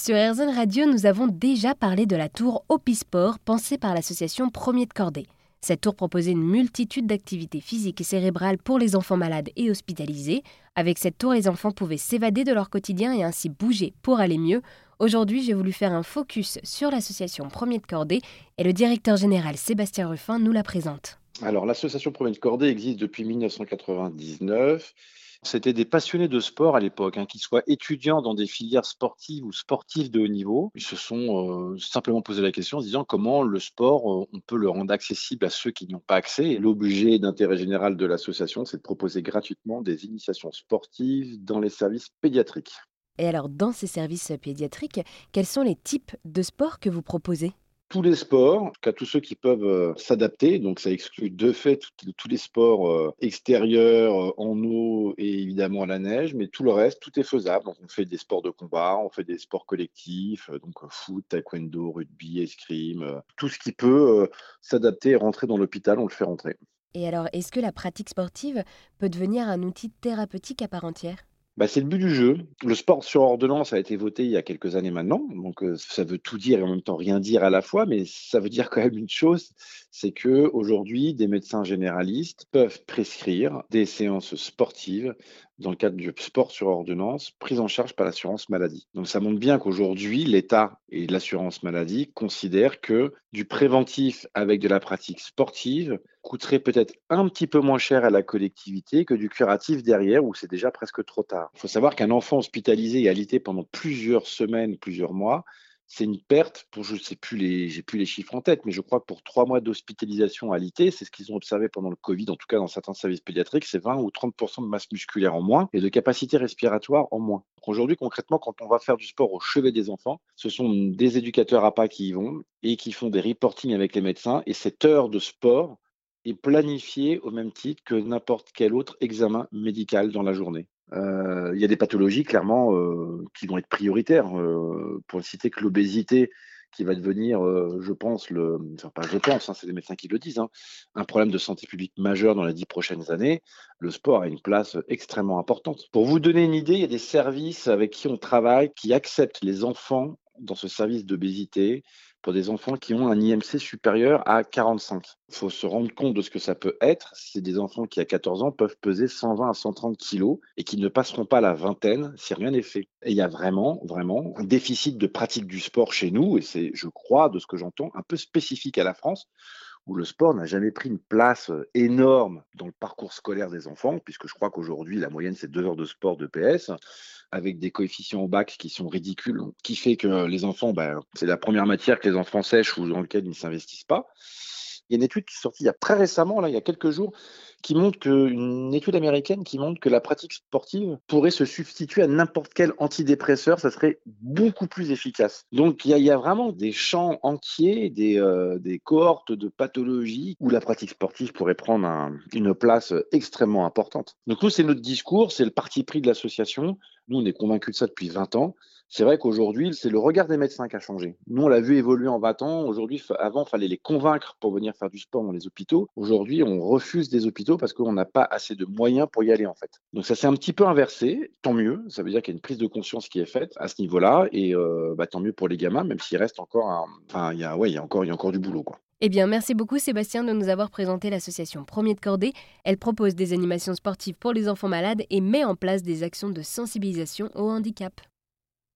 Sur RZN Radio, nous avons déjà parlé de la tour Opisport pensée par l'association Premier de Cordée. Cette tour proposait une multitude d'activités physiques et cérébrales pour les enfants malades et hospitalisés. Avec cette tour, les enfants pouvaient s'évader de leur quotidien et ainsi bouger pour aller mieux. Aujourd'hui, j'ai voulu faire un focus sur l'association Premier de Cordée et le directeur général Sébastien Ruffin nous la présente. Alors, l'association Premier de Cordée existe depuis 1999. C'était des passionnés de sport à l'époque, hein, qu'ils soient étudiants dans des filières sportives ou sportives de haut niveau. Ils se sont euh, simplement posé la question en se disant comment le sport, euh, on peut le rendre accessible à ceux qui n'y ont pas accès. Et l'objet d'intérêt général de l'association, c'est de proposer gratuitement des initiations sportives dans les services pédiatriques. Et alors, dans ces services pédiatriques, quels sont les types de sports que vous proposez? Tous les sports, en tout cas tous ceux qui peuvent euh, s'adapter. Donc ça exclut de fait tous les sports euh, extérieurs, euh, en eau et évidemment à la neige, mais tout le reste, tout est faisable. Donc on fait des sports de combat, on fait des sports collectifs, donc foot, taekwondo, rugby, escrime, tout ce qui peut s'adapter et rentrer dans l'hôpital, on le fait rentrer. Et alors, est-ce que la pratique sportive peut devenir un outil thérapeutique à part entière? Bah, c'est le but du jeu. Le sport sur ordonnance a été voté il y a quelques années maintenant, donc euh, ça veut tout dire et en même temps rien dire à la fois, mais ça veut dire quand même une chose, c'est que aujourd'hui, des médecins généralistes peuvent prescrire des séances sportives dans le cadre du sport sur ordonnance, prise en charge par l'assurance maladie. Donc ça montre bien qu'aujourd'hui, l'État et l'assurance maladie considèrent que du préventif avec de la pratique sportive coûterait peut-être un petit peu moins cher à la collectivité que du curatif derrière où c'est déjà presque trop tard. Il faut savoir qu'un enfant hospitalisé et alité pendant plusieurs semaines, plusieurs mois, c'est une perte pour je sais plus les j'ai plus les chiffres en tête, mais je crois que pour trois mois d'hospitalisation à l'IT, c'est ce qu'ils ont observé pendant le Covid, en tout cas dans certains services pédiatriques, c'est 20 ou 30% de masse musculaire en moins et de capacité respiratoire en moins. Aujourd'hui, concrètement, quand on va faire du sport au chevet des enfants, ce sont des éducateurs à pas qui y vont et qui font des reportings avec les médecins. Et cette heure de sport est planifiée au même titre que n'importe quel autre examen médical dans la journée. Euh, il y a des pathologies clairement euh, qui vont être prioritaires. Euh, pour ne citer que l'obésité, qui va devenir, je pense, le, enfin pas je pense, hein, c'est les médecins qui le disent, hein, un problème de santé publique majeur dans les dix prochaines années. Le sport a une place extrêmement importante. Pour vous donner une idée, il y a des services avec qui on travaille qui acceptent les enfants dans ce service d'obésité pour des enfants qui ont un IMC supérieur à 45. Il faut se rendre compte de ce que ça peut être. C'est des enfants qui, à 14 ans, peuvent peser 120 à 130 kilos et qui ne passeront pas la vingtaine si rien n'est fait. Et il y a vraiment, vraiment un déficit de pratique du sport chez nous, et c'est, je crois, de ce que j'entends, un peu spécifique à la France où le sport n'a jamais pris une place euh, énorme dans le parcours scolaire des enfants, puisque je crois qu'aujourd'hui, la moyenne, c'est deux heures de sport de PS, avec des coefficients au bac qui sont ridicules, qui fait que les enfants, ben, c'est la première matière que les enfants sèchent ou dans laquelle ils ne s'investissent pas. Il y a une étude qui est sortie il y a très récemment, là, il y a quelques jours, qui montre que, une étude américaine qui montre que la pratique sportive pourrait se substituer à n'importe quel antidépresseur, ça serait beaucoup plus efficace. Donc il y a, vraiment des champs entiers, des, euh, des, cohortes de pathologies où la pratique sportive pourrait prendre une place extrêmement importante. Donc nous, c'est notre discours, c'est le parti pris de l'association. Nous, on est convaincus de ça depuis 20 ans. C'est vrai qu'aujourd'hui, c'est le regard des médecins qui a changé. Nous, on l'a vu évoluer en 20 ans. Aujourd'hui, avant, il fallait les convaincre pour venir faire du sport dans les hôpitaux. Aujourd'hui, on refuse des hôpitaux parce qu'on n'a pas assez de moyens pour y aller, en fait. Donc, ça s'est un petit peu inversé. Tant mieux. Ça veut dire qu'il y a une prise de conscience qui est faite à ce niveau-là. Et euh, bah, tant mieux pour les gamins, même s'il reste encore un... Enfin, il ouais, y y a encore du boulot, quoi. Eh bien, merci beaucoup Sébastien de nous avoir présenté l'association Premier de Cordée. Elle propose des animations sportives pour les enfants malades et met en place des actions de sensibilisation au handicap.